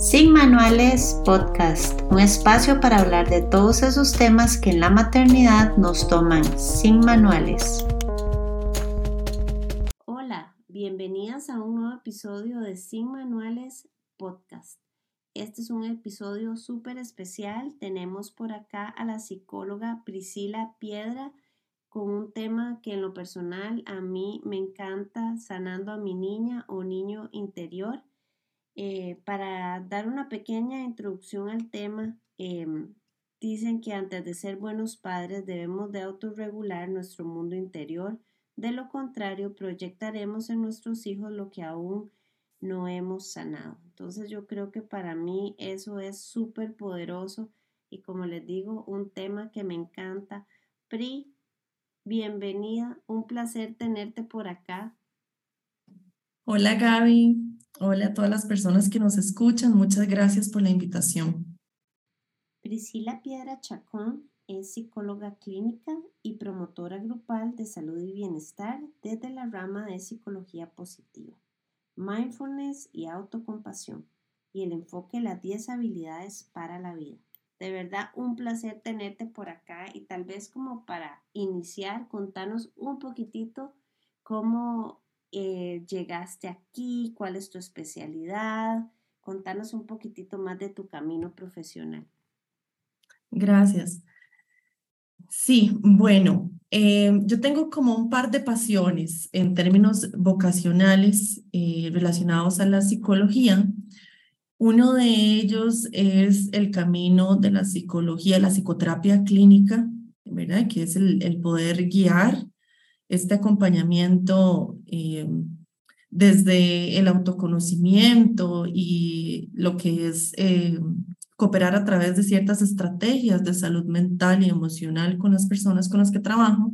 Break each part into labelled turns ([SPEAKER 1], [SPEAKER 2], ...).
[SPEAKER 1] Sin Manuales Podcast, un espacio para hablar de todos esos temas que en la maternidad nos toman sin manuales.
[SPEAKER 2] Hola, bienvenidas a un nuevo episodio de Sin Manuales Podcast. Este es un episodio súper especial. Tenemos por acá a la psicóloga Priscila Piedra con un tema que en lo personal a mí me encanta, sanando a mi niña o niño interior. Eh, para dar una pequeña introducción al tema, em, dicen que antes de ser buenos padres debemos de autorregular nuestro mundo interior, de lo contrario proyectaremos en nuestros hijos lo que aún no hemos sanado. Entonces yo creo que para mí eso es súper poderoso y como les digo, un tema que me encanta. Pri, bienvenida, un placer tenerte por acá.
[SPEAKER 3] Hola Gaby, Hola a todas las personas que nos escuchan. Muchas gracias por la invitación.
[SPEAKER 2] Priscila Piedra Chacón es psicóloga clínica y promotora grupal de salud y bienestar desde la rama de psicología positiva, mindfulness y autocompasión y el enfoque en las 10 habilidades para la vida. De verdad, un placer tenerte por acá y tal vez como para iniciar, contanos un poquitito cómo eh, llegaste aquí, cuál es tu especialidad. Contanos un poquitito más de tu camino profesional.
[SPEAKER 3] Gracias. Sí, bueno, eh, yo tengo como un par de pasiones en términos vocacionales eh, relacionados a la psicología. Uno de ellos es el camino de la psicología, la psicoterapia clínica, ¿verdad? Que es el, el poder guiar este acompañamiento eh, desde el autoconocimiento y lo que es eh, cooperar a través de ciertas estrategias de salud mental y emocional con las personas con las que trabajo.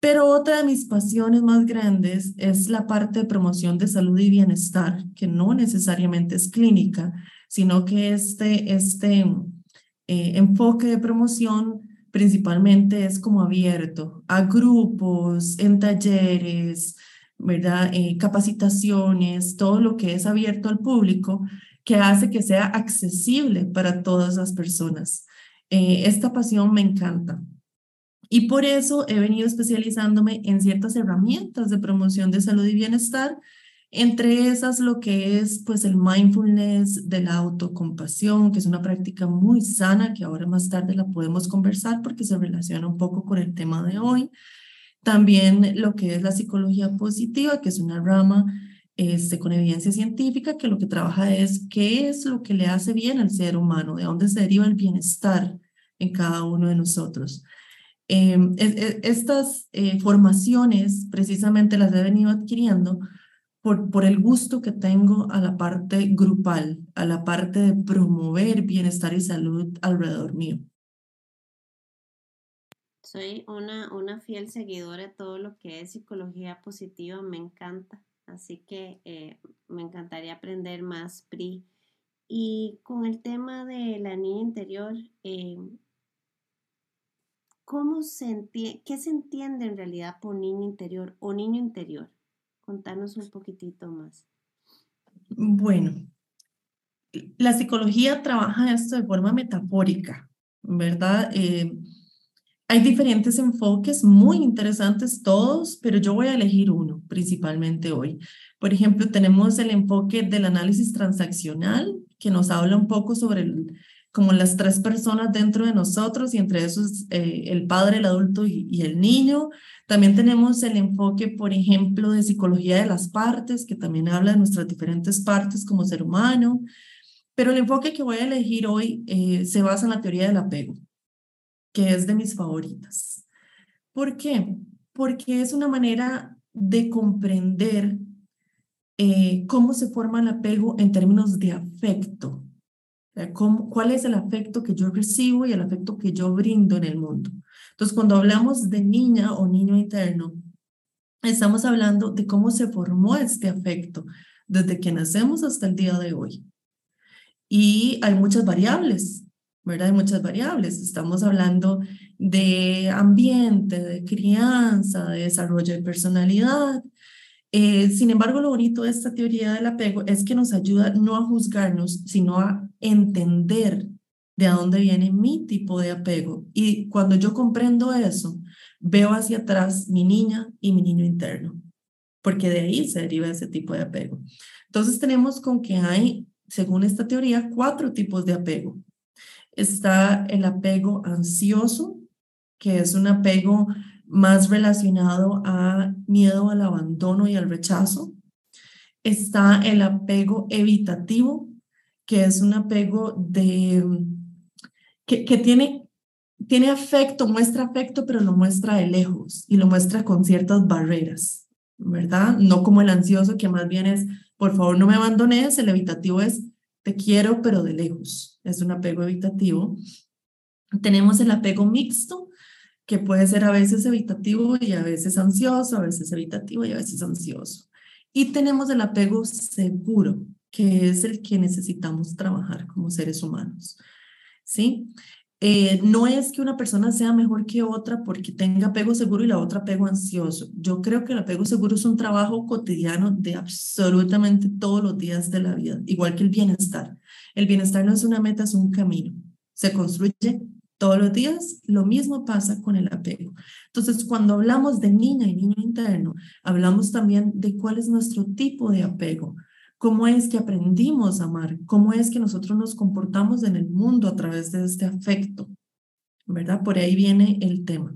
[SPEAKER 3] Pero otra de mis pasiones más grandes es la parte de promoción de salud y bienestar, que no necesariamente es clínica, sino que este, este eh, enfoque de promoción principalmente es como abierto a grupos, en talleres, ¿verdad? Eh, capacitaciones, todo lo que es abierto al público, que hace que sea accesible para todas las personas. Eh, esta pasión me encanta. Y por eso he venido especializándome en ciertas herramientas de promoción de salud y bienestar entre esas lo que es pues el mindfulness de la autocompasión, que es una práctica muy sana que ahora más tarde la podemos conversar porque se relaciona un poco con el tema de hoy. También lo que es la psicología positiva, que es una rama este, con evidencia científica que lo que trabaja es qué es lo que le hace bien al ser humano, de dónde se deriva el bienestar en cada uno de nosotros. Em, estas eh, formaciones precisamente las he venido adquiriendo por, por el gusto que tengo a la parte grupal, a la parte de promover bienestar y salud alrededor mío.
[SPEAKER 2] Soy una, una fiel seguidora de todo lo que es psicología positiva, me encanta, así que eh, me encantaría aprender más, PRI. Y con el tema de la niña interior, eh, ¿cómo se ¿qué se entiende en realidad por niña interior o niño interior? Contanos un poquitito más.
[SPEAKER 3] Bueno, la psicología trabaja esto de forma metafórica, ¿verdad? Eh, hay diferentes enfoques muy interesantes todos, pero yo voy a elegir uno principalmente hoy. Por ejemplo, tenemos el enfoque del análisis transaccional, que nos habla un poco sobre el, como las tres personas dentro de nosotros y entre esos eh, el padre, el adulto y, el niño. También tenemos el enfoque, por ejemplo, de psicología de las partes, que también habla de nuestras diferentes partes como ser humano. Pero el enfoque que voy a elegir hoy eh, se basa en la teoría del apego, que es de mis favoritas. ¿Por qué? Porque es una manera de comprender eh, cómo se forma el apego en términos de afecto, ¿Cuál es el afecto que yo recibo y el afecto que yo brindo en el mundo? Entonces, cuando hablamos de niña o niño interno, estamos hablando de cómo se formó este afecto desde que nacemos hasta el día de hoy. Y hay muchas variables, ¿verdad? Hay muchas variables. Estamos hablando de ambiente, de crianza, de desarrollo de personalidad, Eh, sin embargo, lo bonito de esta teoría del apego es que nos ayuda no a juzgarnos, sino a entender de dónde viene mi tipo de apego. Y cuando yo comprendo eso, veo hacia atrás mi niña y mi niño interno, porque de ahí se deriva ese tipo de apego. Entonces tenemos con que hay, según esta teoría, cuatro tipos de apego. Está el apego ansioso, que es un apego más relacionado a miedo al abandono y al rechazo. Está el apego evitativo, que es un apego de, que, que tiene, tiene afecto, muestra afecto, pero lo muestra de lejos y lo muestra con ciertas barreras, ¿verdad? No como el ansioso, que más bien es, por favor, no me abandones, el evitativo es, te quiero, pero de lejos. Es un apego evitativo. Tenemos el apego mixto, que puede ser a veces evitativo y a veces ansioso, a veces evitativo y a veces ansioso. Y tenemos el apego seguro, que es el que necesitamos trabajar como seres humanos. ¿Sí? Eh, no es que una persona sea mejor que otra porque tenga apego seguro y la otra apego ansioso. Yo creo que el apego seguro es un trabajo cotidiano de absolutamente todos los días de la vida, igual que el bienestar. El bienestar no es una meta, es un camino. Se construye todos los días, lo mismo pasa con el apego. Entonces, cuando hablamos de niña y niño interno, hablamos también de cuál es nuestro tipo de apego, cómo es que aprendimos a amar, cómo es que nosotros nos comportamos en el mundo a través de este afecto, ¿verdad? Por ahí viene el tema.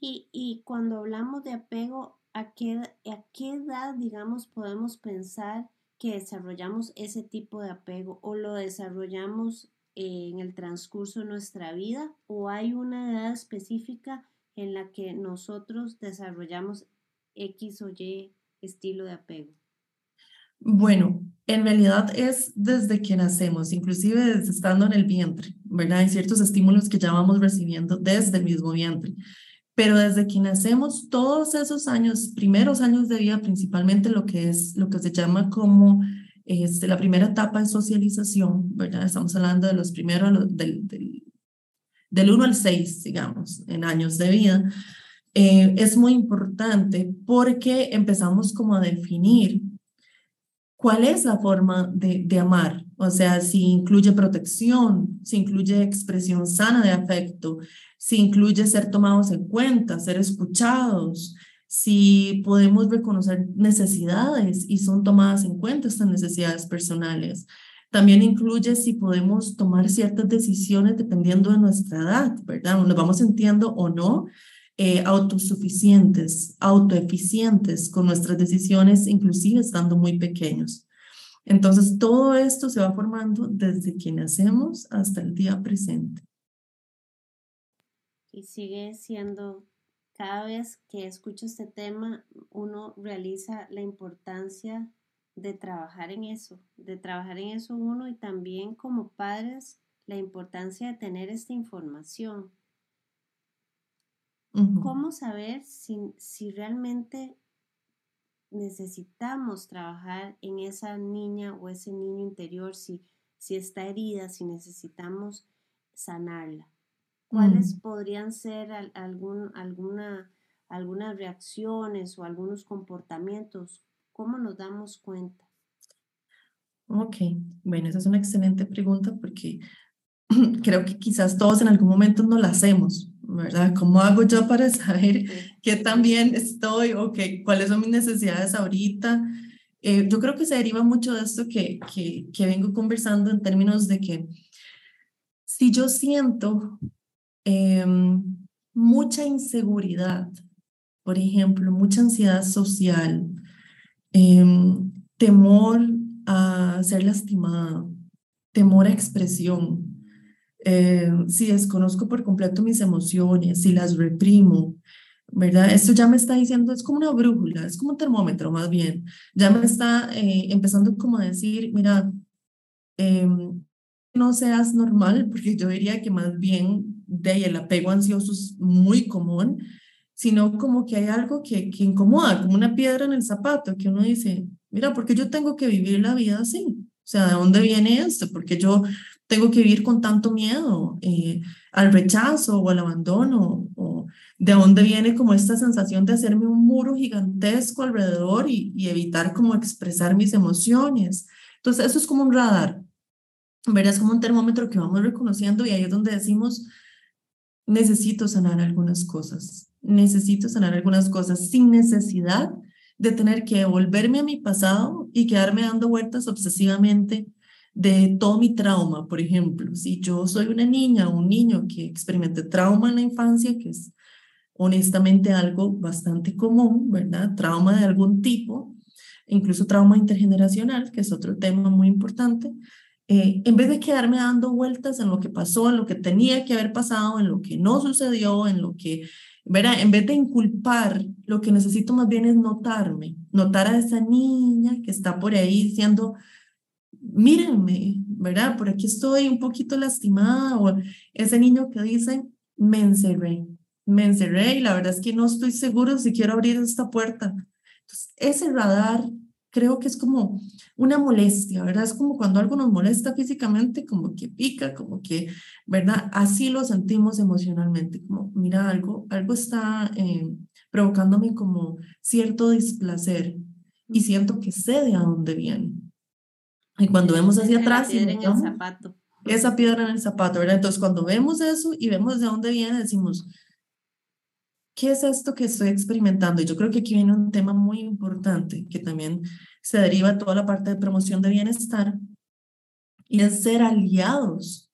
[SPEAKER 2] Y, cuando hablamos de apego, ¿a qué, ¿a qué edad, digamos, podemos pensar que desarrollamos ese tipo de apego o lo desarrollamos en el transcurso de nuestra vida o hay una edad específica en la que nosotros desarrollamos X o Y estilo de apego?
[SPEAKER 3] Bueno, en realidad es desde que nacemos, inclusive desde estando en el vientre, ¿verdad? Hay ciertos estímulos que ya vamos recibiendo desde el mismo vientre. Pero desde que nacemos, todos esos años, primeros años de vida, principalmente lo que es lo que se llama como este, la primera etapa de socialización, ¿verdad? Estamos hablando de los primeros, del, del, del 1 al 6, digamos, en años de vida. Eh, es muy importante porque empezamos como a definir cuál es la forma de, de, amar, o sea, si incluye protección, si incluye expresión sana de afecto, si incluye ser tomados en cuenta, ser escuchados, si podemos reconocer necesidades y son tomadas en cuenta estas necesidades personales. También incluye si podemos tomar ciertas decisiones dependiendo de nuestra edad, ¿verdad? Nos vamos sintiendo o no eh, autosuficientes, autoeficientes con nuestras decisiones, inclusive estando muy pequeños. Entonces, todo esto se va formando desde que nacemos hasta el día presente.
[SPEAKER 2] Y sigue siendo cada vez que escucho este tema, uno realiza la importancia de trabajar en eso, de trabajar en eso uno y también como padres la importancia de tener esta información. ¿Cómo saber si, si realmente necesitamos trabajar en esa niña o ese niño interior, si, si está herida, si necesitamos sanarla? ¿Cuáles mm. podrían ser algún, alguna, algunas reacciones o algunos comportamientos? ¿Cómo nos damos cuenta?
[SPEAKER 3] Ok, bueno, esa es una excelente pregunta porque creo que quizás todos en algún momento no la hacemos, ¿verdad? ¿Cómo hago yo para saber qué tan bien estoy o qué, cuáles son mis necesidades ahorita? Eh, yo creo que se deriva mucho de esto que, que, que vengo conversando en términos de que si yo siento Em, mucha inseguridad, por ejemplo, mucha ansiedad social, em, temor a ser lastimada, temor a expresión. Em, si desconozco por completo mis emociones, si las reprimo, ¿verdad? Esto ya me está diciendo, es como una brújula, es como un termómetro más bien. Ya me está eh, empezando como a decir, mira, no seas normal, porque yo diría que más bien de ahí el apego ansioso es muy común, sino como que hay algo que, que incomoda, como una piedra en el zapato, que uno dice, mira, ¿por qué yo tengo que vivir la vida así? O sea, ¿de dónde viene esto? ¿Por qué yo tengo que vivir con tanto miedo eh, al rechazo o al abandono? O, de dónde viene como esta sensación de hacerme un muro gigantesco alrededor y, y evitar como expresar mis emociones. Entonces, eso es como un radar, ¿verdad? Es como un termómetro que vamos reconociendo y ahí es donde decimos, necesito sanar algunas cosas, necesito sanar algunas cosas sin necesidad de tener que volverme a mi pasado y quedarme dando vueltas obsesivamente de todo mi trauma, por ejemplo. Si yo soy una niña o un niño que experimente trauma en la infancia, que es honestamente algo bastante común, ¿verdad? Trauma de algún tipo, incluso trauma intergeneracional, que es otro tema muy importante. Eh, en vez de quedarme dando vueltas en lo que pasó, en lo que tenía que haber pasado, en lo que no sucedió, en lo que, ¿verdad? En vez de inculpar, lo que necesito más bien es notarme, notar a esa niña que está por ahí diciendo, mírenme, ¿verdad? Por aquí estoy un poquito lastimada, o ese niño que dice, me encerré, me encerré y la verdad es que no estoy seguro si quiero abrir esta puerta. Entonces, ese radar creo que es como una molestia, ¿verdad? Es como cuando algo nos molesta físicamente, como que pica, como que, ¿verdad? Así lo sentimos emocionalmente, como, mira, algo, algo está eh, provocándome como cierto displacer y siento que sé de a dónde viene. Y cuando vemos hacia atrás...
[SPEAKER 2] Piedra en el zapato.
[SPEAKER 3] Esa piedra en el zapato, ¿verdad? Entonces, cuando vemos eso y vemos de dónde viene, decimos, ¿qué es esto que estoy experimentando? Y yo creo que aquí viene un tema muy importante que también se deriva de toda la parte de promoción de bienestar y es ser aliados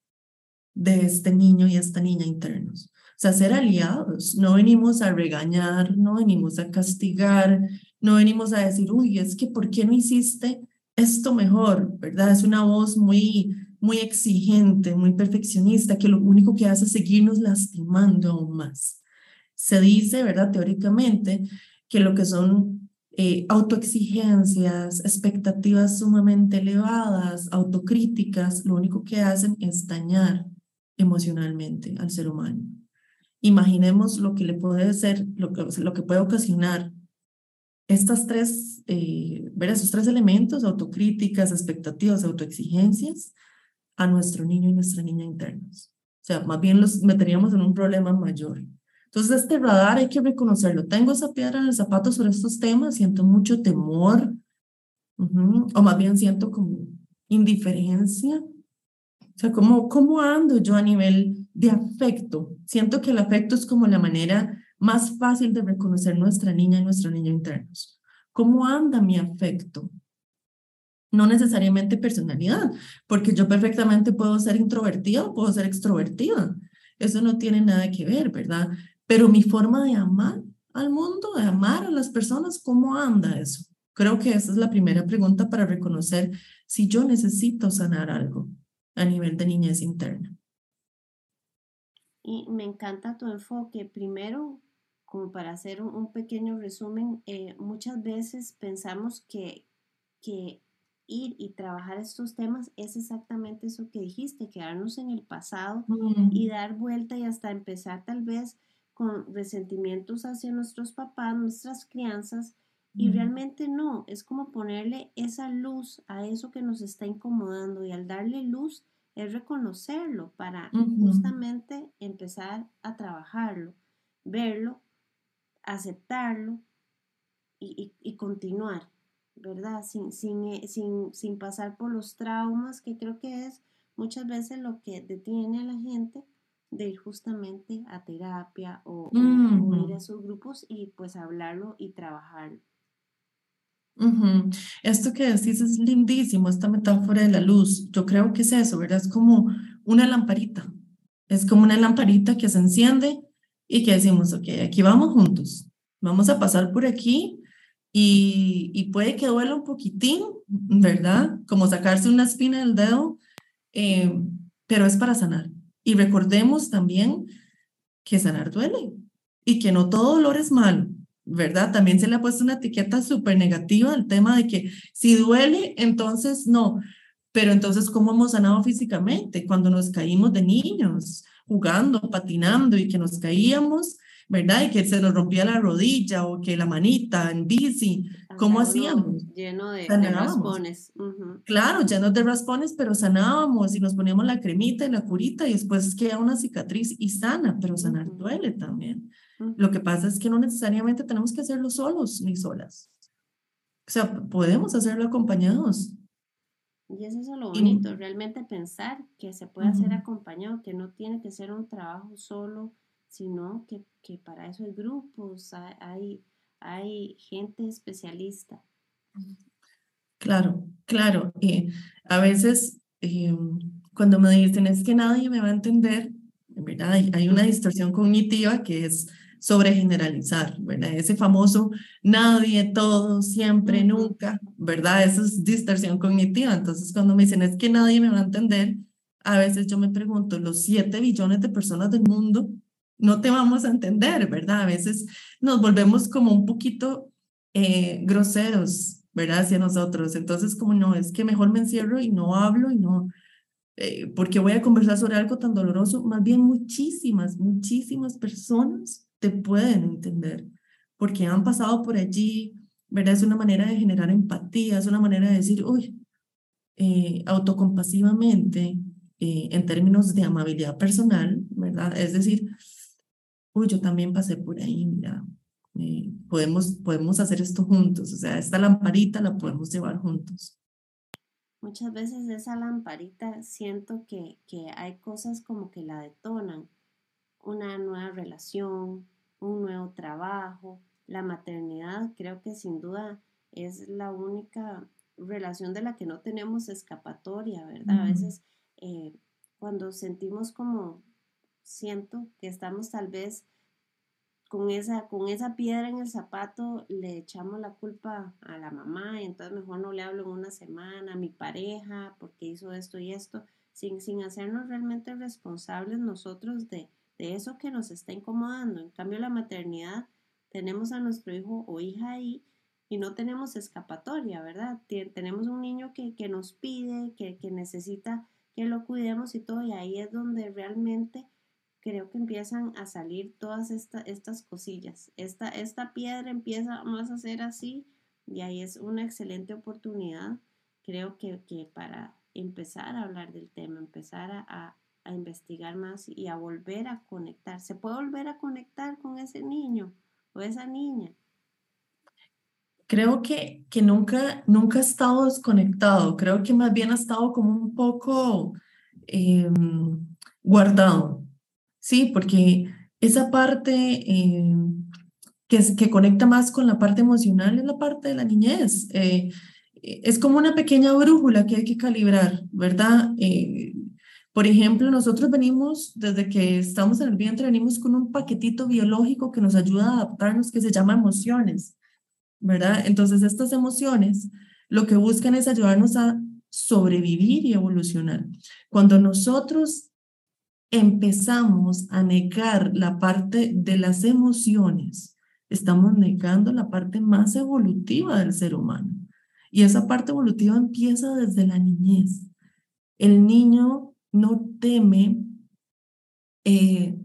[SPEAKER 3] de este niño y esta niña internos. O sea, ser aliados. No venimos a regañar, no venimos a castigar, no venimos a decir, uy, es que ¿por qué no hiciste esto mejor? ¿Verdad? Es una voz muy, muy exigente, muy perfeccionista, que lo único que hace es seguirnos lastimando aún más se dice, ¿verdad? Teóricamente, que lo que son eh, autoexigencias, expectativas sumamente elevadas, autocríticas, lo único que hacen es dañar emocionalmente al ser humano. Imaginemos lo que le puede ser, lo que, lo que puede ocasionar estas tres, eh, ver esos tres elementos, autocríticas, expectativas, autoexigencias, a nuestro niño y nuestra niña internos. O sea, más bien los meteríamos en un problema mayor. Entonces, este radar hay que reconocerlo. Tengo esa piedra en el zapato sobre estos temas, siento mucho temor, o más bien siento como indiferencia. O sea, ¿cómo, ¿cómo ando yo a nivel de afecto? Siento que el afecto es como la manera más fácil de reconocer nuestra niña y nuestro niño internos. ¿Cómo anda mi afecto? No necesariamente personalidad, porque yo perfectamente puedo ser introvertida o puedo ser extrovertida. Eso no tiene nada que ver, ¿verdad? Pero mi forma de amar al mundo, de amar a las personas, ¿cómo anda eso? Creo que esa es la primera pregunta para reconocer si yo necesito sanar algo a nivel de niñez interna.
[SPEAKER 2] Y me encanta tu enfoque. Primero, como para hacer un, pequeño resumen, eh, muchas veces pensamos que, que ir y trabajar estos temas es exactamente eso que dijiste, quedarnos en el pasado y dar vuelta y hasta empezar tal vez con resentimientos hacia nuestros papás, nuestras crianzas, y realmente no, es como ponerle esa luz a eso que nos está incomodando y al darle luz es reconocerlo para justamente empezar a trabajarlo, verlo, aceptarlo y, continuar, ¿verdad? Sin, sin, eh, sin, sin pasar por los traumas, que creo que es muchas veces lo que detiene a la gente de ir justamente a terapia o, ir a sus grupos y pues hablarlo y trabajarlo.
[SPEAKER 3] Esto que decís es lindísimo, esta metáfora de la luz. Yo creo que es eso, ¿verdad? Es como una lamparita. Es como una lamparita que se enciende y que decimos, ok, aquí vamos juntos. Vamos a pasar por aquí y, y puede que duela un poquitín, ¿verdad? Como sacarse una espina del dedo, eh, pero es para sanar. Y recordemos también que sanar duele y que no todo dolor es malo, ¿verdad? También se le ha puesto una etiqueta súper negativa al tema de que si duele, entonces no. Pero entonces, ¿cómo hemos sanado físicamente? Cuando nos caímos de niños, jugando, patinando y que nos caíamos, ¿verdad? Y que se nos rompía la rodilla o que la manita en bici. ¿Cómo hacíamos?
[SPEAKER 2] Lleno de, raspones.
[SPEAKER 3] Claro, llenos de raspones, pero sanábamos y nos poníamos la cremita y la curita y después queda una cicatriz y sana, pero sanar duele también. Lo que pasa es que no necesariamente tenemos que hacerlo solos ni solas. O sea, podemos hacerlo acompañados.
[SPEAKER 2] Y eso es lo bonito, realmente pensar que se puede hacer acompañado, que no tiene que ser un trabajo solo, sino que, que para eso hay grupos, hay, hay gente especialista.
[SPEAKER 3] Claro, claro. y a veces em, cuando me dicen es que nadie me va a entender, en verdad hay una distorsión cognitiva que es sobre generalizar, ¿verdad? Ese famoso nadie, todo, siempre, nunca, ¿verdad? Eso es distorsión cognitiva. Entonces, cuando me dicen es que nadie me va a entender, a veces yo me pregunto, los 7 billones de personas del mundo no te vamos a entender, ¿verdad? A veces nos volvemos como un poquito eh, groseros, ¿verdad? Hacia nosotros. Entonces, como no, es que mejor me encierro y no hablo y no, eh, porque voy a conversar sobre algo tan doloroso. Más bien muchísimas, muchísimas personas te pueden entender, porque han pasado por allí, ¿verdad? Es una manera de generar empatía, es una manera de decir, uy, eh, autocompasivamente, eh, en términos de amabilidad personal, ¿verdad? Es decir, uy, yo también pasé por ahí, mira, eh, podemos, podemos hacer esto juntos, o sea, esta lamparita la podemos llevar juntos.
[SPEAKER 2] Muchas veces esa lamparita siento que, que hay cosas como que la detonan, una nueva relación, un nuevo trabajo. La maternidad creo que sin duda es la única relación de la que no tenemos escapatoria, ¿verdad? A veces eh, cuando sentimos como, siento que estamos tal vez con esa, con esa piedra en el zapato, le echamos la culpa a la mamá y entonces mejor no le hablo en una semana, a mi pareja, porque hizo esto y esto, sin, sin hacernos realmente responsables nosotros de, de eso que nos está incomodando. En cambio, la maternidad, tenemos a nuestro hijo o hija ahí y no tenemos escapatoria, ¿verdad? Tenemos un niño que, que nos pide, que, que, necesita que lo cuidemos y todo, y ahí es donde realmente creo que empiezan a salir todas estas cosillas. Esta, esta piedra empieza más a ser así y ahí es una excelente oportunidad, creo que, que para empezar a hablar del tema, empezar a, a investigar más y a volver a conectar. ¿Se puede volver a conectar con ese niño o esa niña?
[SPEAKER 3] Creo que, que nunca, nunca ha estado desconectado, creo que más bien ha estado como un poco em, guardado, ¿sí? Porque esa parte em, que, conecta más con la parte emocional es la parte de la niñez. Eh, es como una pequeña brújula que hay que calibrar, ¿verdad? Eh, por ejemplo, nosotros venimos, desde que estamos en el vientre, venimos con un paquetito biológico que nos ayuda a adaptarnos, que se llama emociones, ¿verdad? Entonces, estas emociones lo que buscan es ayudarnos a sobrevivir y evolucionar. Cuando nosotros empezamos a negar la parte de las emociones, estamos negando la parte más evolutiva del ser humano. Y esa parte evolutiva empieza desde la niñez. El niño no teme eh,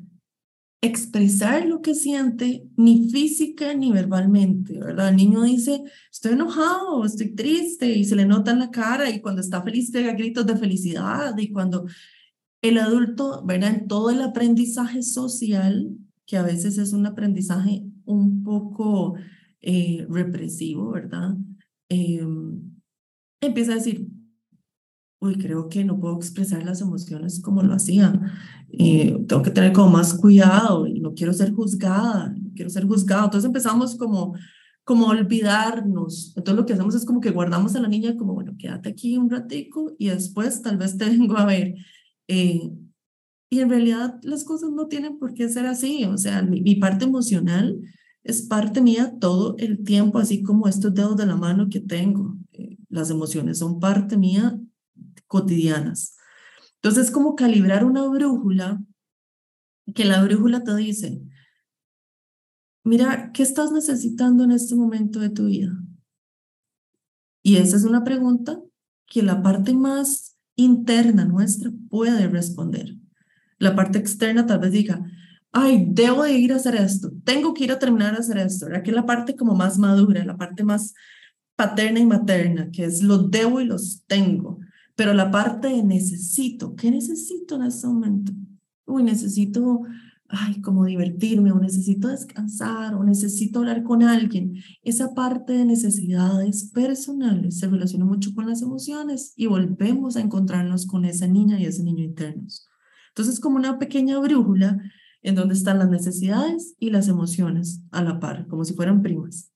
[SPEAKER 3] expresar lo que siente ni física ni verbalmente. El niño dice, estoy enojado, estoy triste y se le nota en la cara y cuando está feliz pega gritos de felicidad y cuando el adulto, ¿verdad? En todo el aprendizaje social, que a veces es un aprendizaje un poco eh, represivo, ¿verdad? Em, empieza a decir, uy, creo que no puedo expresar las emociones como lo hacía. Eh, tengo que tener como más cuidado y no quiero ser juzgada, no quiero ser juzgado. Entonces empezamos como, como olvidarnos. Entonces lo que hacemos es como que guardamos a la niña como, bueno, quédate aquí un ratico y después tal vez te vengo a ver. Eh, y en realidad las cosas no tienen por qué ser así. O sea, mi, parte emocional es parte mía todo el tiempo, así como estos dedos de la mano que tengo. Eh, las emociones son parte mía cotidianas. Entonces, como calibrar una brújula, que la brújula te dice, mira, ¿qué estás necesitando en este momento de tu vida? Y esa es una pregunta que la parte más interna nuestra puede responder. La parte externa tal vez diga, ay, debo de ir a hacer esto, tengo que ir a terminar de hacer esto. Que es la parte como más madura, la parte más paterna y materna, que es los debo y los tengo, pero la parte de necesito, ¿qué necesito en este momento? Uy, necesito ay, como divertirme, o necesito descansar, o necesito hablar con alguien. Esa parte de necesidades personales se relaciona mucho con las emociones y volvemos a encontrarnos con esa niña y ese niño internos. Entonces, como una pequeña brújula en donde están las necesidades y las emociones a la par, como si fueran primas.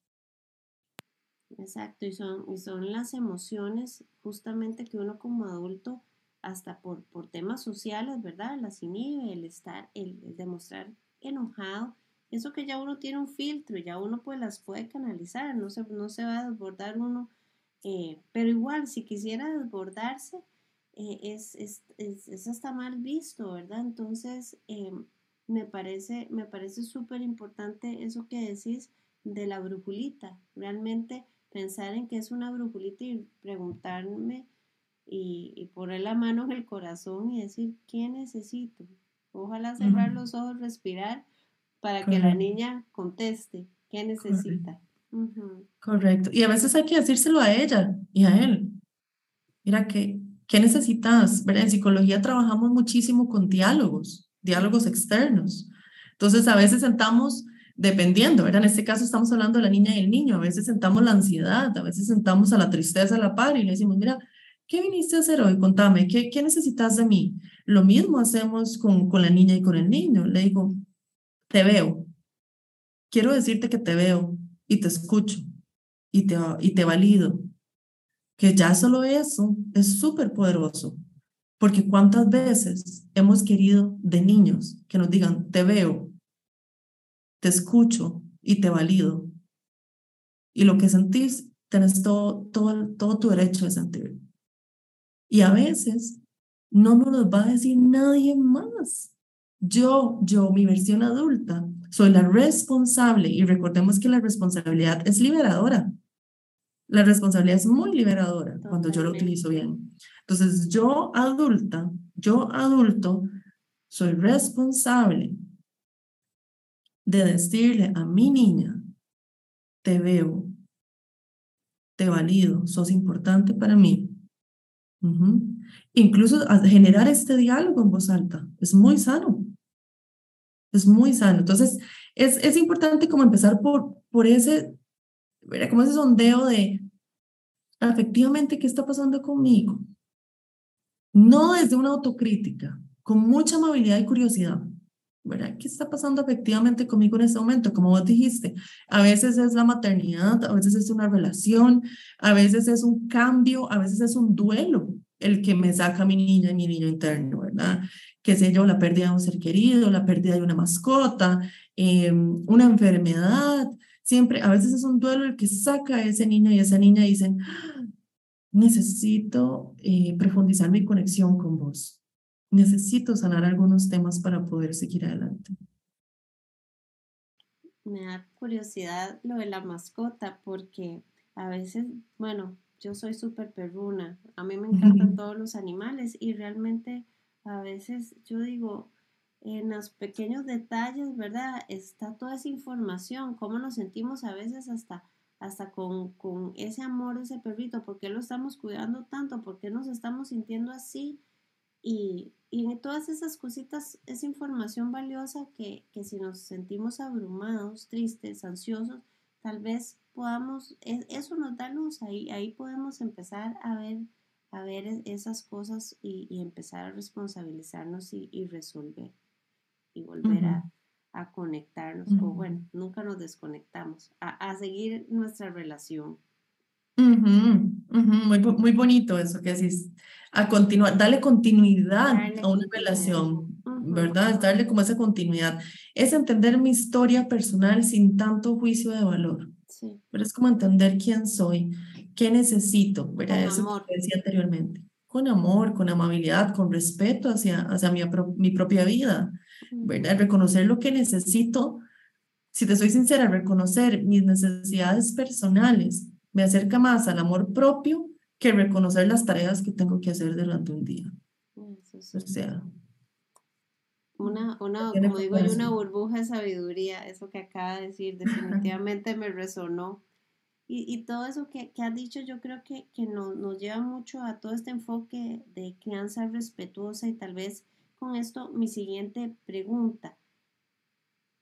[SPEAKER 2] Exacto, y son, y son las emociones justamente que uno como adulto hasta por, por temas sociales, ¿verdad? Las inhibe, el estar, el, demostrar enojado, eso que ya uno tiene un filtro, ya uno pues las puede canalizar, no se, no se va a desbordar uno, eh, pero igual si quisiera desbordarse, eh, es, es, es, hasta mal visto, ¿verdad? Entonces, em, me parece, me parece súper importante eso que decís de la brujulita, realmente pensar en que es una brujulita y preguntarme y, poner la mano en el corazón y decir, ¿qué necesito? Ojalá cerrar los ojos, respirar para que la niña conteste, ¿qué necesita?
[SPEAKER 3] Correcto. Y a veces hay que decírselo a ella y a él. Mira, ¿qué, qué necesitas? En psicología trabajamos muchísimo con diálogos, diálogos externos. Entonces, a veces sentamos, dependiendo, ¿verdad? En este caso estamos hablando de la niña y el niño, a veces sentamos la ansiedad, a veces sentamos a la tristeza a la par y le decimos, mira, ¿Qué viniste a hacer hoy? Contame, ¿qué, qué necesitas de mí? Lo mismo hacemos con, con la niña y con el niño. Le digo, te veo. Quiero decirte que te veo y te escucho y te, y te valido. Que ya solo eso es súper poderoso. Porque cuántas veces hemos querido de niños que nos digan, te veo, te escucho y te valido. Y lo que sentís, tenés todo, todo, todo tu derecho de sentir. Y a veces no nos lo va a decir nadie más. Yo, yo, mi versión adulta, soy la responsable y recordemos que la responsabilidad es liberadora. La responsabilidad es muy liberadora cuando yo lo utilizo bien. Entonces, yo adulta, yo adulto, soy responsable de decirle a mi niña, te veo, te valido, sos importante para mí, Incluso generar este diálogo en voz alta es muy sano. Es muy sano. Entonces, es, es importante como empezar por, por ese, como ese sondeo de, efectivamente, ¿qué está pasando conmigo? No desde una autocrítica, con mucha amabilidad y curiosidad. ¿Verdad? ¿Qué está pasando efectivamente conmigo en este momento? Como vos dijiste, a veces es la maternidad, a veces es una relación, a veces es un cambio, a veces es un duelo el que me saca a mi niña y mi niño interno, ¿verdad? Qué sé yo, la pérdida de un ser querido, la pérdida de una mascota, em, una enfermedad, siempre, a veces es un duelo el que saca a ese niño y esa niña y dicen, ah, necesito eh, profundizar mi conexión con vos necesito sanar algunos temas para poder seguir adelante.
[SPEAKER 2] Me da curiosidad lo de la mascota porque a veces, bueno, yo soy súper perruna, a mí me encantan todos los animales y realmente a veces yo digo, en los pequeños detalles, ¿verdad? Está toda esa información, cómo nos sentimos a veces hasta, hasta con, con ese amor de ese perrito, por qué lo estamos cuidando tanto, por qué nos estamos sintiendo así y, y en todas esas cositas es información valiosa que, que, si nos sentimos abrumados, tristes, ansiosos, tal vez podamos, e, eso nos da luz, ahí, ahí podemos empezar a ver, a ver e, esas cosas y, y empezar a responsabilizarnos y, y resolver y volver a, a, conectarnos, o bueno, nunca nos desconectamos, a, a seguir nuestra relación.
[SPEAKER 3] Muy, muy bonito eso que decís. A continuar, darle continuidad a una relación, ¿verdad? Darle como esa continuidad. Es entender mi historia personal sin tanto juicio de valor. Sí. Pero es como entender quién soy, qué necesito, ¿verdad? eso que decía anteriormente. Con amor, con amabilidad, con respeto hacia, hacia mi, mi propia vida, ¿verdad? Reconocer lo que necesito. Si te soy sincera, reconocer mis necesidades personales me acerca más al amor propio que reconocer las tareas que tengo que hacer durante un día. O sea.
[SPEAKER 2] una, una como digo yo, una burbuja de sabiduría, eso que acaba de decir, definitivamente me resonó. Y, y todo eso que, que, has dicho, yo creo que, que nos, nos lleva mucho a todo este enfoque de crianza respetuosa y tal vez con esto mi siguiente pregunta.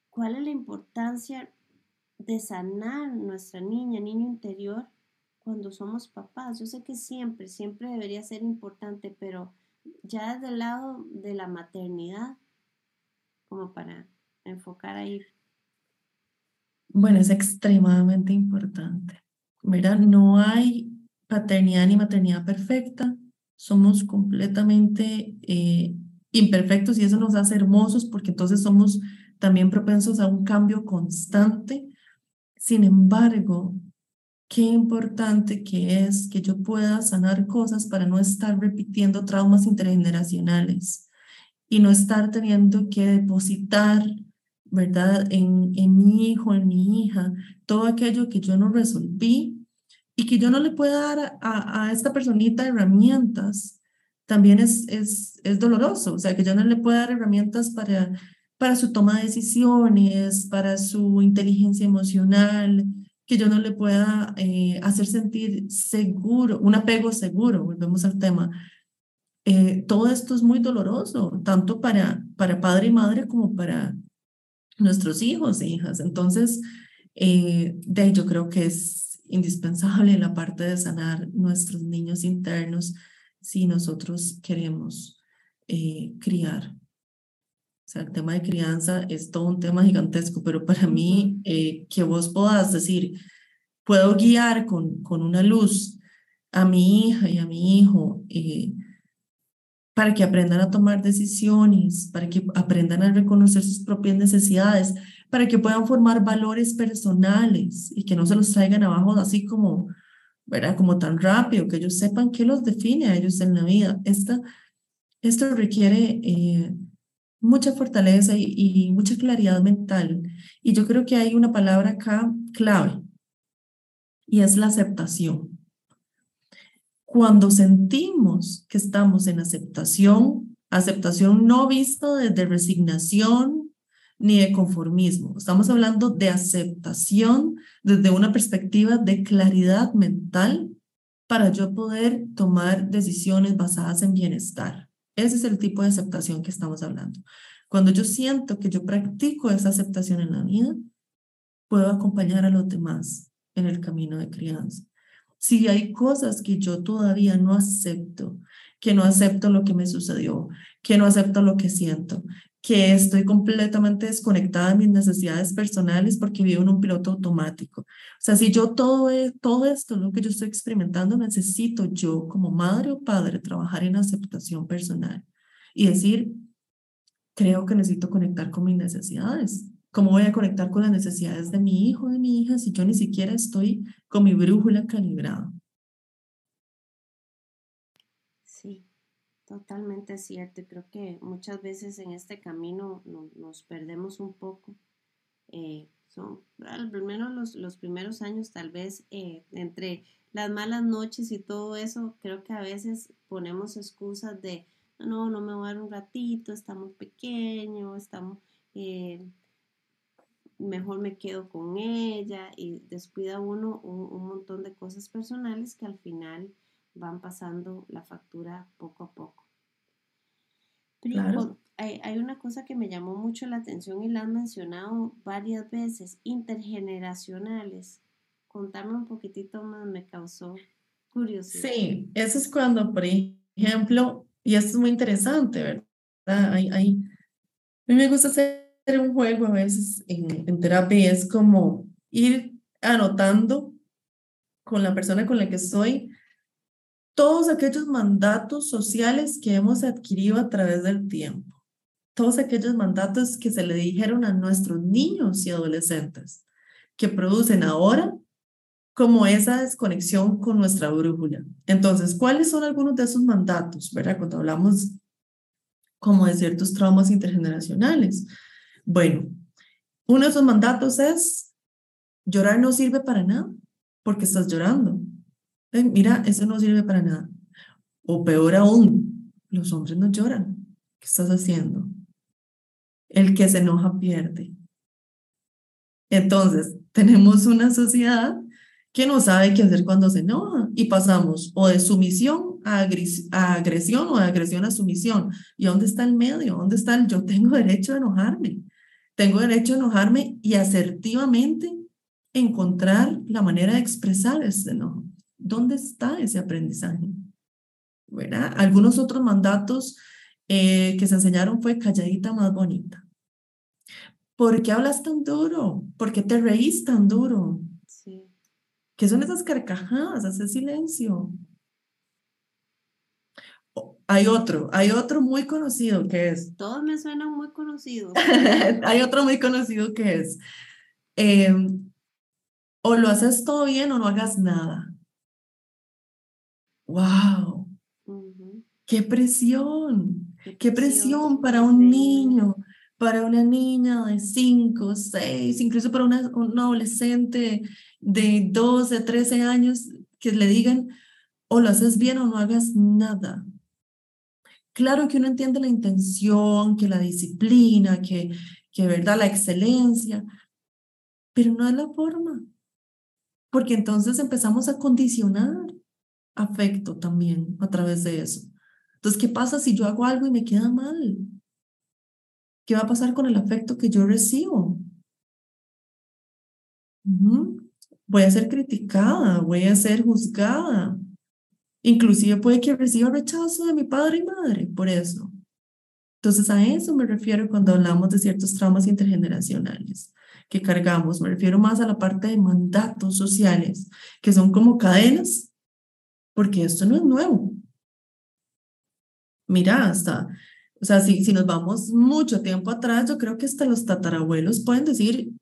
[SPEAKER 2] ¿Cuál es la importancia de sanar nuestra niña, niño interior, cuando somos papás? Yo sé que siempre, siempre debería ser importante, pero ya desde el lado de la maternidad, como para enfocar ahí.
[SPEAKER 3] Bueno, es extremadamente importante. Mira, no hay paternidad ni maternidad perfecta. Somos completamente eh, imperfectos y eso nos hace hermosos porque entonces somos también propensos a un cambio constante. Sin embargo, qué importante que es que yo pueda sanar cosas para no estar repitiendo traumas intergeneracionales y no estar teniendo que depositar, ¿verdad?, en, en mi hijo, en mi hija, todo aquello que yo no resolví y que yo no le pueda dar a, a esta personita herramientas, también es, es, es doloroso, o sea, que yo no le pueda dar herramientas para, para su toma de decisiones, para su inteligencia emocional, que yo no le pueda eh, hacer sentir seguro, un apego seguro, volvemos al tema, eh, todo esto es muy doloroso, tanto para, para padre y madre como para nuestros hijos e hijas. Entonces, eh, de yo creo que es indispensable la parte de sanar nuestros niños internos si nosotros queremos eh, criar. O sea, el tema de crianza es todo un tema gigantesco, pero para mí, que vos puedas decir, puedo guiar con, con una luz a mi hija y a mi hijo, para que aprendan a tomar decisiones, para que aprendan a reconocer sus propias necesidades, para que puedan formar valores personales y que no se los traigan abajo así como, ¿verdad? Como tan rápido, que ellos sepan qué los define a ellos en la vida. Esta, esto requiere eh, mucha fortaleza y, mucha claridad mental. Y yo creo que hay una palabra acá clave y es la aceptación. Cuando sentimos que estamos en aceptación, aceptación no visto desde resignación ni de conformismo, estamos hablando de aceptación desde una perspectiva de claridad mental para yo poder tomar decisiones basadas en bienestar. Ese es el tipo de aceptación que estamos hablando. Cuando yo siento que yo practico esa aceptación en la vida, puedo acompañar a los demás en el camino de crianza si hay cosas que yo todavía no acepto, que no acepto lo que me sucedió, que no acepto lo que siento, que estoy completamente desconectada de mis necesidades personales porque vivo en un piloto automático. O sea, si yo todo, e, todo esto, lo que yo estoy experimentando, necesito yo como madre o padre trabajar en aceptación personal y decir, creo que necesito conectar con mis necesidades. ¿Cómo voy a conectar con las necesidades de mi hijo, de mi hija, si yo ni siquiera estoy con mi brújula calibrada?
[SPEAKER 2] Sí, totalmente cierto. Creo que muchas veces en este camino nos perdemos un poco. Eh, son al menos los, los, primeros años, tal vez eh, entre las malas noches y todo eso, creo que a veces ponemos excusas de, no, no me voy a dar un ratito, está muy pequeño, estamos... Eh, mejor me quedo con ella y descuida uno un, montón de cosas personales que al final van pasando la factura poco a poco. Claro. Hay, hay, una cosa que me llamó mucho la atención y la han mencionado varias veces, intergeneracionales. Contame un poquitito más, me causó curiosidad.
[SPEAKER 3] Sí, eso es cuando, por ejemplo, y esto es muy interesante, ¿verdad? Hay, hay, a mí me gusta hacer un juego a veces en, en terapia es como ir anotando con la persona con la que estoy todos aquellos mandatos sociales que hemos adquirido a través del tiempo, todos aquellos mandatos que se le dijeron a nuestros niños y adolescentes, que producen ahora como esa desconexión con nuestra brújula. Entonces, ¿cuáles son algunos de esos mandatos, verdad? Cuando hablamos como de ciertos traumas intergeneracionales. Bueno, uno de esos mandatos es, llorar no sirve para nada, porque estás llorando. Mira, eso no sirve para nada. O peor aún, los hombres no lloran. ¿Qué estás haciendo? El que se enoja pierde. Entonces, tenemos una sociedad que no sabe qué hacer cuando se enoja y pasamos o de sumisión a, agresión o de agresión a sumisión. ¿Y dónde está el medio? ¿Dónde está el yo tengo derecho a enojarme? Tengo derecho a enojarme y asertivamente encontrar la manera de expresar ese enojo. ¿Dónde está ese aprendizaje? ¿Verdad? Algunos otros mandatos eh, que se enseñaron fue calladita más bonita. ¿Por qué hablas tan duro? ¿Por qué te reís tan duro? Sí. ¿Qué son esas carcajadas? Hace silencio. Hay otro, hay otro muy conocido que es.
[SPEAKER 2] Todos me suenan muy conocidos.
[SPEAKER 3] hay otro muy conocido que es. Em, o lo haces todo bien o no hagas nada. ¡Wow! ¡Qué presión! ¡Qué presión, para un niño! Para una niña de 5, 6, incluso para una, un adolescente de 12, 13 años, que le digan o lo haces bien o no hagas nada. Claro que uno entiende la intención, que la disciplina, que, que verdad, la excelencia, pero no es la forma. Porque entonces empezamos a condicionar afecto también a través de eso. Entonces, ¿qué pasa si yo hago algo y me queda mal? ¿Qué va a pasar con el afecto que yo recibo? Voy a ser criticada, voy a ser juzgada. Inclusive puede que reciba rechazo de mi padre y madre por eso. Entonces a eso me refiero cuando hablamos de ciertos traumas intergeneracionales que cargamos. Me refiero más a la parte de mandatos sociales, que son como cadenas porque esto no es nuevo. Mira, hasta, o sea, si, si nos vamos mucho tiempo atrás, yo creo que hasta los tatarabuelos pueden decir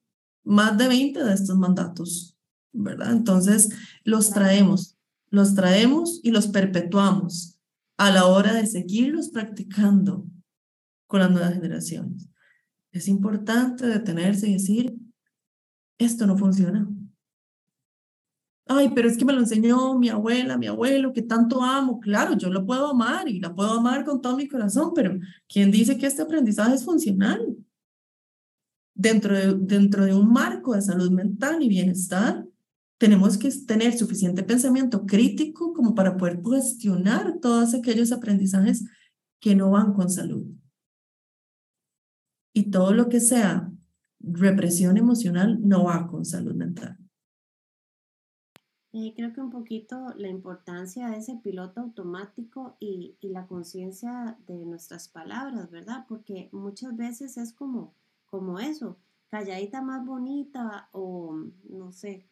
[SPEAKER 3] más de 20 de estos mandatos, ¿verdad? Entonces, los traemos, los traemos y los perpetuamos a la hora de seguirlos practicando con las nuevas generaciones. Es importante detenerse y decir, esto no funciona ay, pero es que me lo enseñó mi abuela, mi abuelo, que tanto amo. Claro, yo lo puedo amar y la puedo amar con todo mi corazón, pero ¿quién dice que este aprendizaje es funcional? Dentro de, dentro de un marco de salud mental y bienestar, tenemos que tener suficiente pensamiento crítico como para poder cuestionar todos aquellos aprendizajes que no van con salud. Y todo lo que sea represión emocional no va con salud mental.
[SPEAKER 2] Eh, creo que un poquito la importancia de ese piloto automático y, y la conciencia de nuestras palabras, ¿verdad? Porque muchas veces es como, como eso, calladita más bonita o no sé,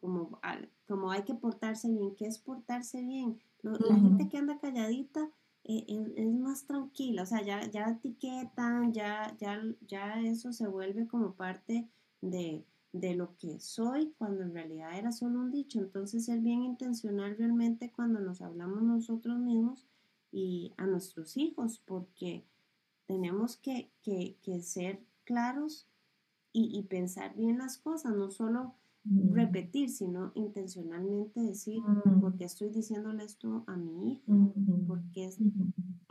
[SPEAKER 2] como, como hay que portarse bien. ¿Qué es portarse bien? La gente que anda calladita eh, es, más tranquila, o sea, ya, ya etiquetan, ya, ya, ya eso se vuelve como parte de, de lo que soy cuando en realidad era solo un dicho. Entonces ser bien intencional realmente cuando nos hablamos nosotros mismos y a nuestros hijos, porque tenemos que, que, ser claros y, pensar bien las cosas, no solo mm. repetir, sino intencionalmente decir, mm. ¿por qué estoy diciéndole esto a mi hijo? Mm-hmm. porque es,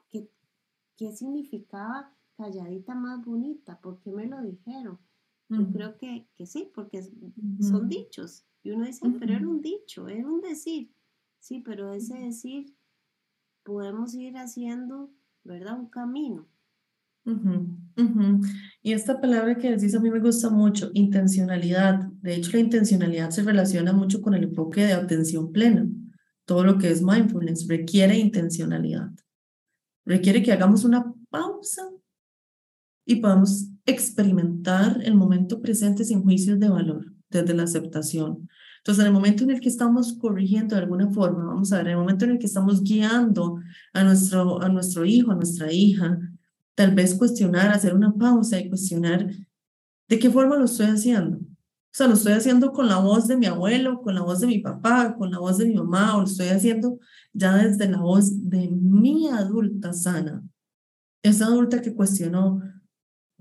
[SPEAKER 2] ¿qué, ¿Qué significaba calladita más bonita? ¿Por qué me lo dijeron? Yo creo que, que sí, porque son dichos. Y uno dice, pero era un dicho, era un decir. Sí, pero ese decir podemos ir haciendo, ¿verdad? Un camino.
[SPEAKER 3] Y esta palabra que decís a mí me gusta mucho, intencionalidad. De hecho, la intencionalidad se relaciona mucho con el enfoque de atención plena. Todo lo que es mindfulness requiere intencionalidad. Requiere que hagamos una pausa y podamos experimentar el momento presente sin juicios de valor, desde la aceptación. Entonces, en el momento en el que estamos corrigiendo de alguna forma, vamos a ver, en el momento en el que estamos guiando a nuestro, a nuestro hijo, a nuestra hija, tal vez cuestionar, hacer una pausa y cuestionar de qué forma lo estoy haciendo. O sea, lo estoy haciendo con la voz de mi abuelo, con la voz de mi papá, con la voz de mi mamá, o lo estoy haciendo ya desde la voz de mi adulta sana. Esa adulta que cuestionó,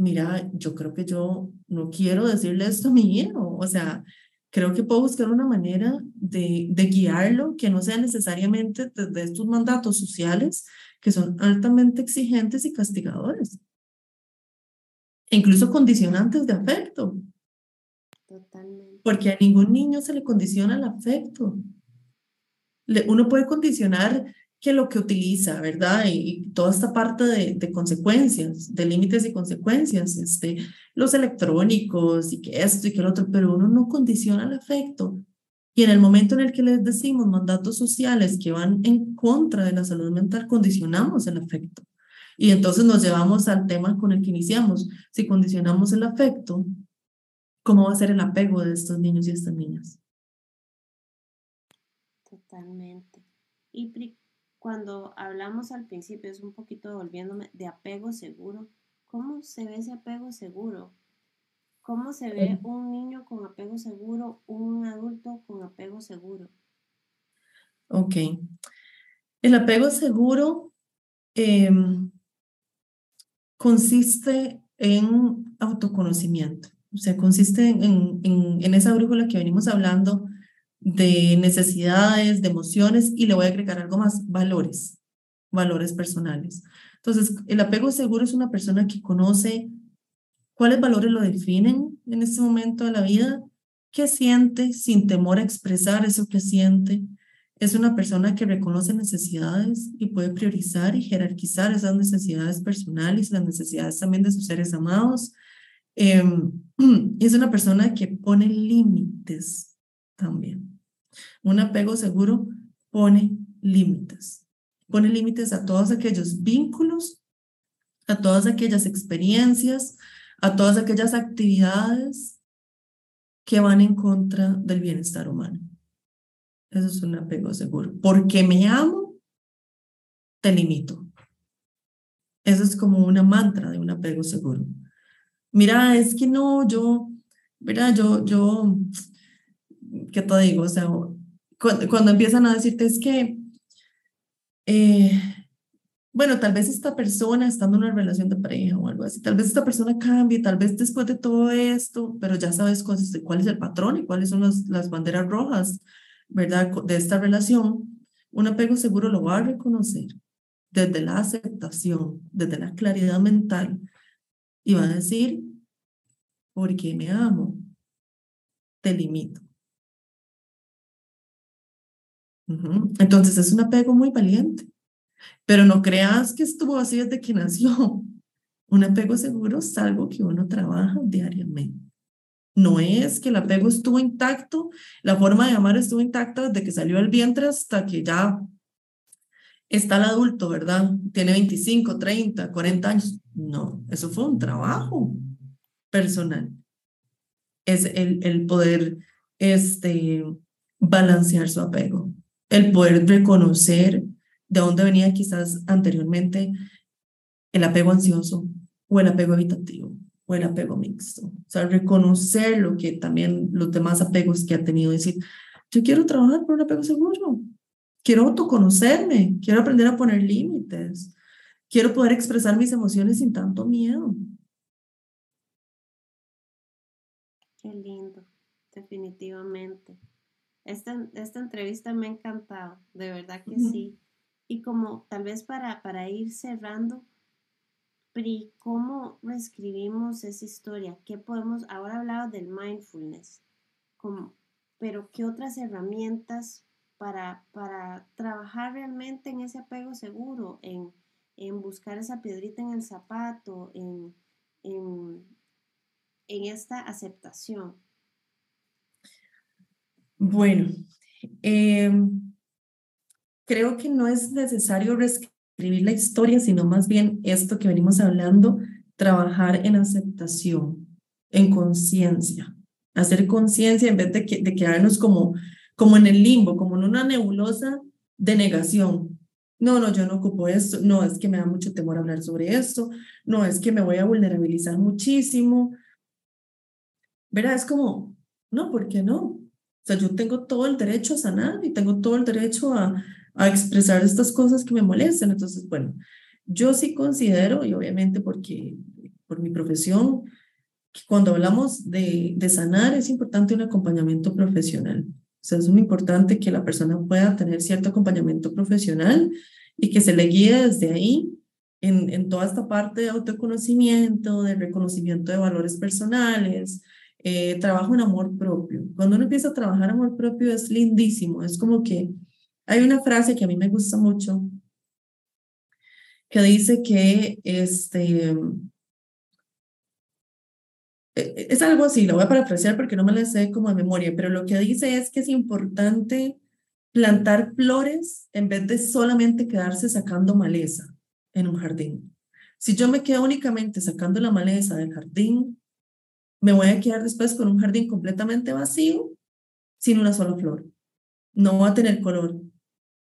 [SPEAKER 3] mira, yo creo que yo no quiero decirle esto a mi hijo, o sea, creo que puedo buscar una manera de, de guiarlo que no sea necesariamente desde estos mandatos sociales que son altamente exigentes y castigadores. incluso condicionantes de afecto.
[SPEAKER 2] Totalmente.
[SPEAKER 3] Porque a ningún niño se le condiciona el afecto. uno puede condicionar que lo que utiliza, ¿verdad? Y, toda esta parte de, de, consecuencias, de límites y consecuencias, este, los electrónicos y que esto y que el otro, pero uno no condiciona el afecto. Y en el momento en el que les decimos mandatos sociales que van en contra de la salud mental, condicionamos el afecto. Y entonces nos llevamos al tema con el que iniciamos. Si condicionamos el afecto, ¿cómo va a ser el apego de estos niños y estas niñas?
[SPEAKER 2] Totalmente. Y cuando hablamos al principio, es un poquito volviéndome de apego seguro. ¿Cómo se ve ese apego seguro? ¿Cómo se ve un niño con apego seguro, un adulto con apego seguro?
[SPEAKER 3] Ok. El apego seguro em, consiste en autoconocimiento, o sea, consiste en, en, esa brújula que venimos hablando de necesidades, de emociones y le voy a agregar algo más, valores, valores personales. Entonces, el apego seguro es una persona que conoce cuáles valores lo definen en este momento de la vida, qué siente sin temor a expresar eso que siente. Es una persona que reconoce necesidades y puede priorizar y jerarquizar esas necesidades personales, las necesidades también de sus seres amados. Em, es una persona que pone límites también. Un apego seguro pone límites. Pone límites a todos aquellos vínculos, a todas aquellas experiencias, a todas aquellas actividades que van en contra del bienestar humano. Eso es un apego seguro. Porque me amo, te limito. Eso es como una mantra de un apego seguro. Mira, es que no, yo, mira, yo, yo, ¿qué te digo? O sea, cuando, empiezan a decirte es que eh, bueno, tal vez esta persona estando en una relación de pareja o algo así, tal vez esta persona cambie, tal vez después de todo esto, pero ya sabes cosas cuál es el patrón y cuáles son las banderas rojas, ¿verdad? De esta relación, un apego seguro lo va a reconocer desde la aceptación, desde la claridad mental y va a decir, porque me amo, te limito. Entonces es un apego muy valiente pero no creas que estuvo así desde que nació. Un apego seguro es algo que uno trabaja diariamente. No es que el apego estuvo intacto, la forma de amar estuvo intacta desde que salió del vientre hasta que ya está el adulto, ¿verdad? Tiene 25, 30, 40 años. No, eso fue un trabajo personal. Es el, el poder este, balancear su apego, el poder reconocer de dónde venía quizás anteriormente el apego ansioso o el apego evitativo o el apego mixto. O sea, reconocer lo que también los demás apegos que ha tenido, decir, yo quiero trabajar por un apego seguro, quiero autoconocerme, quiero aprender a poner límites, quiero poder expresar mis emociones sin tanto miedo.
[SPEAKER 2] Qué lindo, definitivamente. Esta, esta entrevista me ha encantado, de verdad que sí. Y como tal vez para, para ir cerrando, Pri, ¿cómo reescribimos esa historia? ¿Qué podemos, ahora hablaba del mindfulness, pero qué otras herramientas para, para trabajar realmente en ese apego seguro, en, en buscar esa piedrita en el zapato, en, en, en esta aceptación?
[SPEAKER 3] Bueno, eh, creo que no es necesario reescribir la historia, sino más bien esto que venimos hablando, trabajar en aceptación, en conciencia, hacer conciencia en vez de, de quedarnos como, como en el limbo, como en una nebulosa de negación. No, no, yo no ocupo esto, no, es que me da mucho temor hablar sobre esto, no, es que me voy a vulnerabilizar muchísimo. Verá, es como, no, ¿por qué no? O sea, yo tengo todo el derecho a sanar y tengo todo el derecho a, a expresar estas cosas que me molestan. Entonces, bueno, yo sí considero, y obviamente porque por mi profesión, que cuando hablamos de, de sanar es importante un acompañamiento profesional. O sea, es muy importante que la persona pueda tener cierto acompañamiento profesional y que se le guíe desde ahí en, en toda esta parte de autoconocimiento, de reconocimiento de valores personales, eh, trabajo en amor propio. Cuando uno empieza a trabajar amor propio es lindísimo, es como que hay una frase que a mí me gusta mucho que dice que este, e, e, es algo así, lo voy a parafrasear porque no me la sé como de memoria, pero lo que dice es que es importante plantar flores en vez de solamente quedarse sacando maleza en un jardín. Si yo me quedo únicamente sacando la maleza del jardín, me voy a quedar después con un jardín completamente vacío, sin una sola flor. No va a tener color.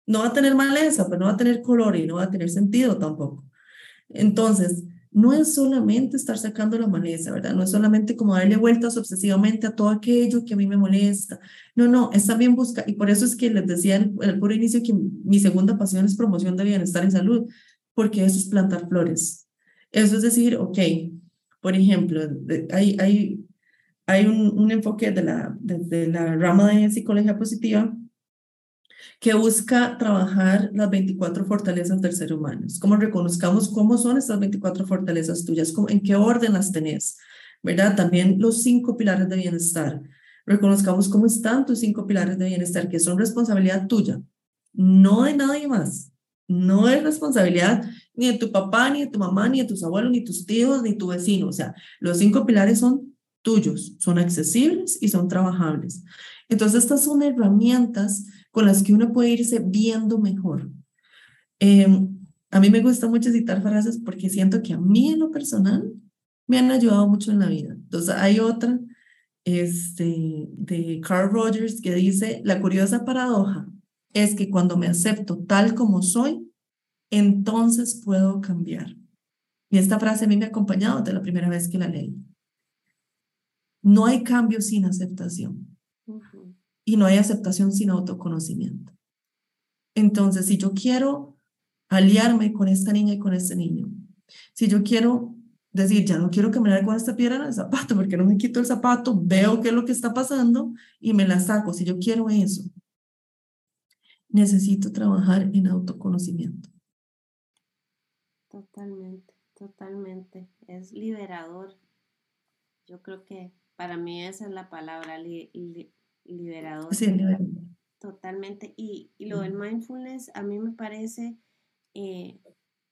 [SPEAKER 3] No va a tener maleza, pero no va a tener color y no va a tener sentido tampoco. Entonces, no es solamente estar sacando la maleza, ¿verdad? No es solamente como darle vueltas obsesivamente a todo aquello que a mí me molesta. No, no, es también buscar, y por eso es que les decía en el puro inicio que mi segunda pasión es promoción de bienestar y salud, porque eso es plantar flores. Eso es decir, ok, por ejemplo, hay, hay, hay un, un enfoque de la, de la rama de psicología positiva que busca trabajar las 24 fortalezas del ser humano. Es como reconozcamos cómo son estas 24 fortalezas tuyas, cómo, en qué orden las tenés, ¿verdad? También los cinco pilares de bienestar. Reconozcamos cómo están tus cinco pilares de bienestar, que son responsabilidad tuya, no de nadie más. No es responsabilidad ni de tu papá, ni de tu mamá, ni de tus abuelos, ni tus tíos, ni tu vecino. O sea, los cinco pilares son tuyos, son accesibles y son trabajables. Entonces, estas son herramientas con las que uno puede irse viendo mejor. Em, a mí me gusta mucho citar frases porque siento que a mí en lo personal me han ayudado mucho en la vida. Entonces hay otra este, de Carl Rogers que dice, la curiosa paradoja es que cuando me acepto tal como soy, entonces puedo cambiar. Y esta frase a mí me ha acompañado desde la primera vez que la leí. No hay cambio sin aceptación y no hay aceptación sin autoconocimiento. Entonces, si yo quiero aliarme con esta niña y con este niño, si yo quiero decir, ya no quiero me con esta piedra en el zapato, porque no me quito el zapato, veo qué es lo que está pasando y me la saco, si yo quiero eso, necesito trabajar en autoconocimiento.
[SPEAKER 2] Totalmente, totalmente. Es liberador. Yo creo que para mí esa es la palabra, liberador.
[SPEAKER 3] Sí, liberador.
[SPEAKER 2] Totalmente. Y, y, lo del mindfulness a mí me parece eh,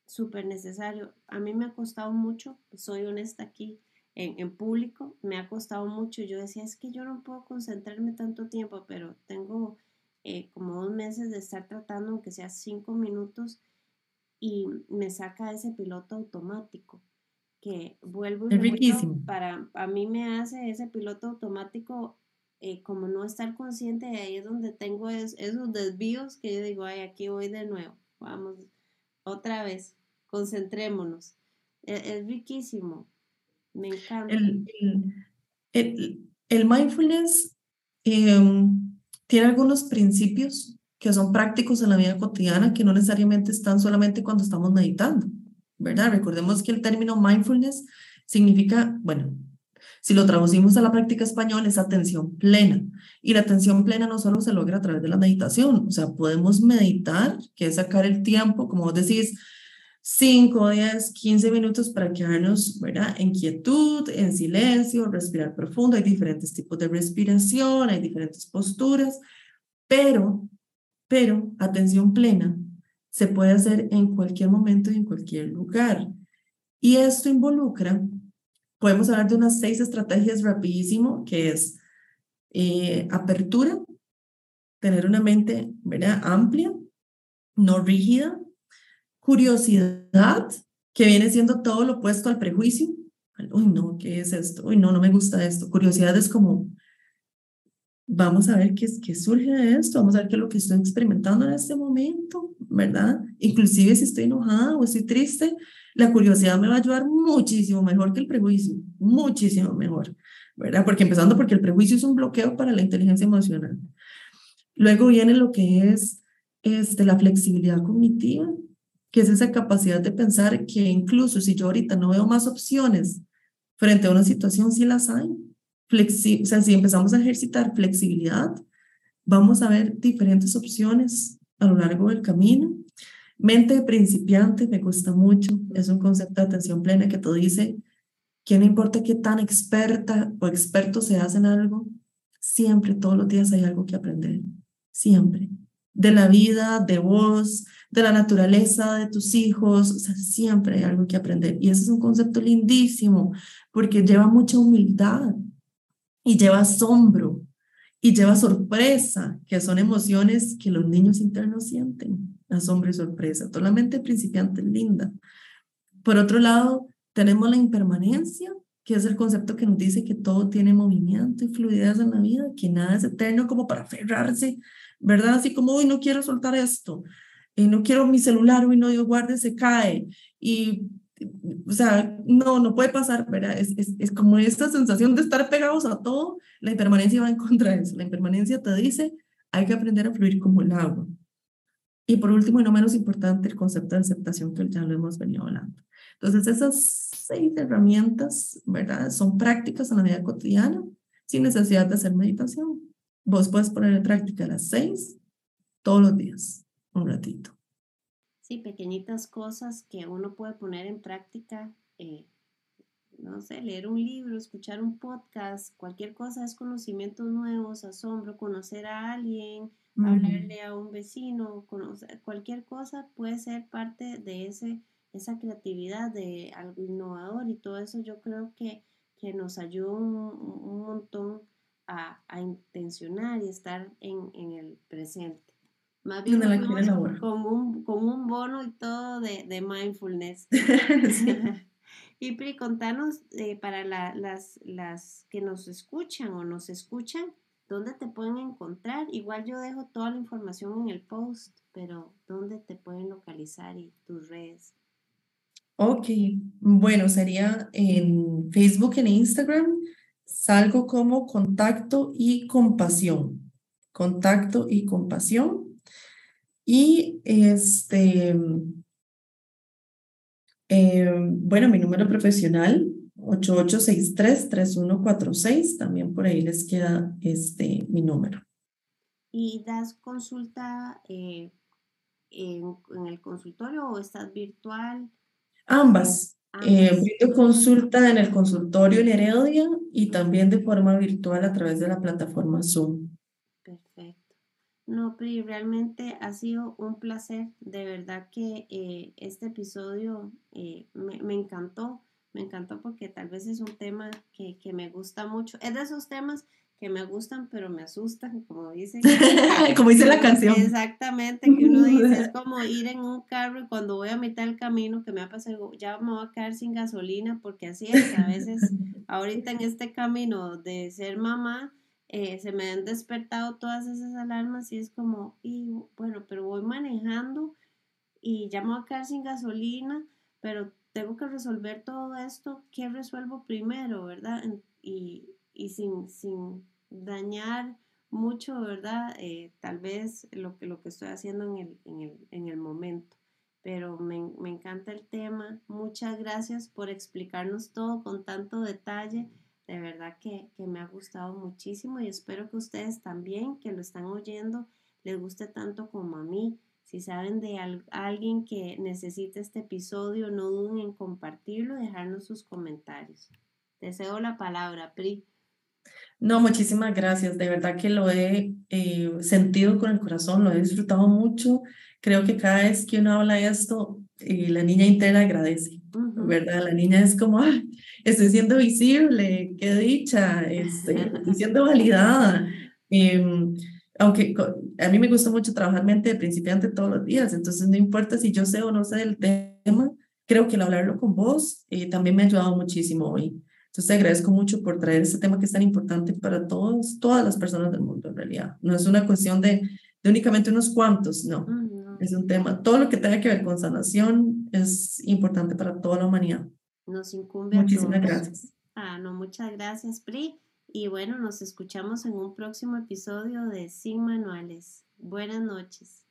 [SPEAKER 2] súper necesario. A mí me ha costado mucho, soy honesta aquí, en, en, público, me ha costado mucho. Yo decía, es que yo no puedo concentrarme tanto tiempo, pero tengo eh, como dos meses de estar tratando, aunque sea cinco minutos, y me saca ese piloto automático que vuelvo
[SPEAKER 3] y
[SPEAKER 2] para a mí me hace ese piloto automático eh, como no estar consciente de ahí es donde tengo esos desvíos que yo digo, ay, aquí voy de nuevo, vamos, otra vez, concentrémonos. E, es, riquísimo, me encanta.
[SPEAKER 3] El, el, el, mindfulness em, tiene algunos principios que son prácticos en la vida cotidiana que no necesariamente están solamente cuando estamos meditando, ¿verdad? Recordemos que el término mindfulness significa, bueno, si lo traducimos a la práctica española, es atención plena. Y la atención plena no solo se logra a través de la meditación, o sea, podemos meditar, que es sacar el tiempo, como vos decís, 5, 10, 15 minutos para quedarnos ¿verdad? en quietud, en silencio, respirar profundo. Hay diferentes tipos de respiración, hay diferentes posturas, pero, pero atención plena se puede hacer en cualquier momento y en cualquier lugar. Y esto involucra podemos hablar de unas seis estrategias rapidísimo, que es eh, apertura, tener una mente ¿verdad? amplia, no rígida, curiosidad, que viene siendo todo lo opuesto al prejuicio. Uy, no, ¿qué es esto? Uy, no, no me gusta esto. Curiosidad es como, vamos a ver qué, qué surge de esto, vamos a ver qué es lo que estoy experimentando en este momento, ¿verdad? Inclusive si estoy enojada o estoy triste, la curiosidad me va a ayudar muchísimo mejor que el prejuicio, muchísimo mejor, ¿verdad? Porque empezando porque el prejuicio es un bloqueo para la inteligencia emocional. Luego viene lo que es este, la flexibilidad cognitiva, que es esa capacidad de pensar que incluso si yo ahorita no veo más opciones frente a una situación, sí las hay. Flexi o sea, si empezamos a ejercitar flexibilidad, vamos a ver diferentes opciones a lo largo del camino Mente de principiante me gusta mucho, es un concepto de atención plena que te dice que no importa qué tan experta o experto seas en algo, siempre, todos los días hay algo que aprender, siempre. De la vida, de vos, de la naturaleza, de tus hijos, o sea, siempre hay algo que aprender. Y ese es un concepto lindísimo, porque lleva mucha humildad y lleva asombro y lleva sorpresa, que son emociones que los niños internos sienten, asombro y sorpresa. Toda la mente principiante linda. Por otro lado, tenemos la impermanencia, que es el concepto que nos dice que todo tiene movimiento y fluidez en la vida, que nada es eterno como para aferrarse, ¿verdad? Así como, hoy no quiero soltar esto, y no quiero mi celular, hoy no, Dios guarde, se cae. Y, o sea, no, no puede pasar, ¿verdad? Es, es, es como esta sensación de estar pegados a todo, la impermanencia va en contra de eso. La impermanencia te dice, hay que aprender a fluir como el agua. Y por último, y no menos importante, el concepto de aceptación que ya lo hemos venido hablando. Entonces, esas seis herramientas, ¿verdad? Son prácticas en la vida cotidiana, sin necesidad de hacer meditación. Vos puedes poner en práctica las seis todos los días, un ratito.
[SPEAKER 2] Sí, pequeñitas cosas que uno puede poner en práctica. Eh, no sé, leer un libro, escuchar un podcast, cualquier cosa es conocimientos nuevos, asombro, conocer a alguien, hablarle a un vecino, conocer, cualquier cosa puede ser parte de ese esa creatividad de algo innovador y todo eso yo creo que, que nos ayuda un, montón a, a, intencionar y estar en, en el presente. Más bien con, un, con un bono y todo de, de mindfulness. y Pri, contanos eh, para la, las, las que nos escuchan o nos escuchan, ¿dónde te pueden encontrar? Igual yo dejo toda la información en el post, pero ¿dónde te pueden localizar y tus redes?
[SPEAKER 3] Ok, bueno, sería en Facebook, en Instagram, salgo como contacto y compasión. Contacto y compasión. Y este, eh, bueno, mi número profesional, 8863-3146, también por ahí les queda este, mi número.
[SPEAKER 2] ¿Y das consulta eh, en, en el consultorio o estás virtual?
[SPEAKER 3] Ambas. Eh, consulta en el consultorio en Heredia y también de forma virtual a través de la plataforma Zoom.
[SPEAKER 2] Perfecto. No, Pri, realmente ha sido un placer. De verdad que eh, este episodio eh, me, me, encantó. Me encantó porque tal vez es un tema que, que me gusta mucho. Es de esos temas que me gustan, pero me asustan, como dicen.
[SPEAKER 3] como dice la canción.
[SPEAKER 2] Exactamente, que uno dice, es como ir en un carro y cuando voy a mitad del camino, que me ha pasado, ya me voy a quedar sin gasolina, porque así es, a veces, ahorita en este camino de ser mamá, eh, se me han despertado todas esas alarmas y es como, y bueno, pero voy manejando y ya me voy a quedar sin gasolina, pero tengo que resolver todo esto, ¿qué resuelvo primero, verdad? Y, y sin, sin dañar mucho, ¿verdad? Eh, tal vez lo que, lo que estoy haciendo en el, en el, en el momento. Pero me, me, encanta el tema. Muchas gracias por explicarnos todo con tanto detalle. De verdad que, que me ha gustado muchísimo y espero que ustedes también, que lo están oyendo, les guste tanto como a mí. Si saben de alguien que necesite este episodio, no duden en compartirlo y dejarnos sus comentarios. Deseo la palabra, Pri.
[SPEAKER 3] No, muchísimas gracias. De verdad que lo he eh, sentido con el corazón, lo he disfrutado mucho. Creo que cada vez que uno habla esto, eh, la niña interna agradece, ¿verdad? La niña es como, estoy siendo visible, qué dicha, este, estoy siendo validada. Em, aunque a mí me gusta mucho trabajar mente de principiante todos los días, entonces no importa si yo sé o no sé del tema, creo que el hablarlo con vos eh, también me ha ayudado muchísimo hoy. Entonces te agradezco mucho por traer este tema que es tan importante para todos, todas las personas del mundo en realidad. No es una cuestión de, de únicamente unos cuantos, no. Es un tema, todo lo que tenga que ver con sanación es importante para toda la humanidad.
[SPEAKER 2] Nos incumbe
[SPEAKER 3] Muchísimas gracias.
[SPEAKER 2] Ah, no, muchas gracias, Pri. Y bueno, nos escuchamos en un próximo episodio de Sin Manuales. Buenas noches.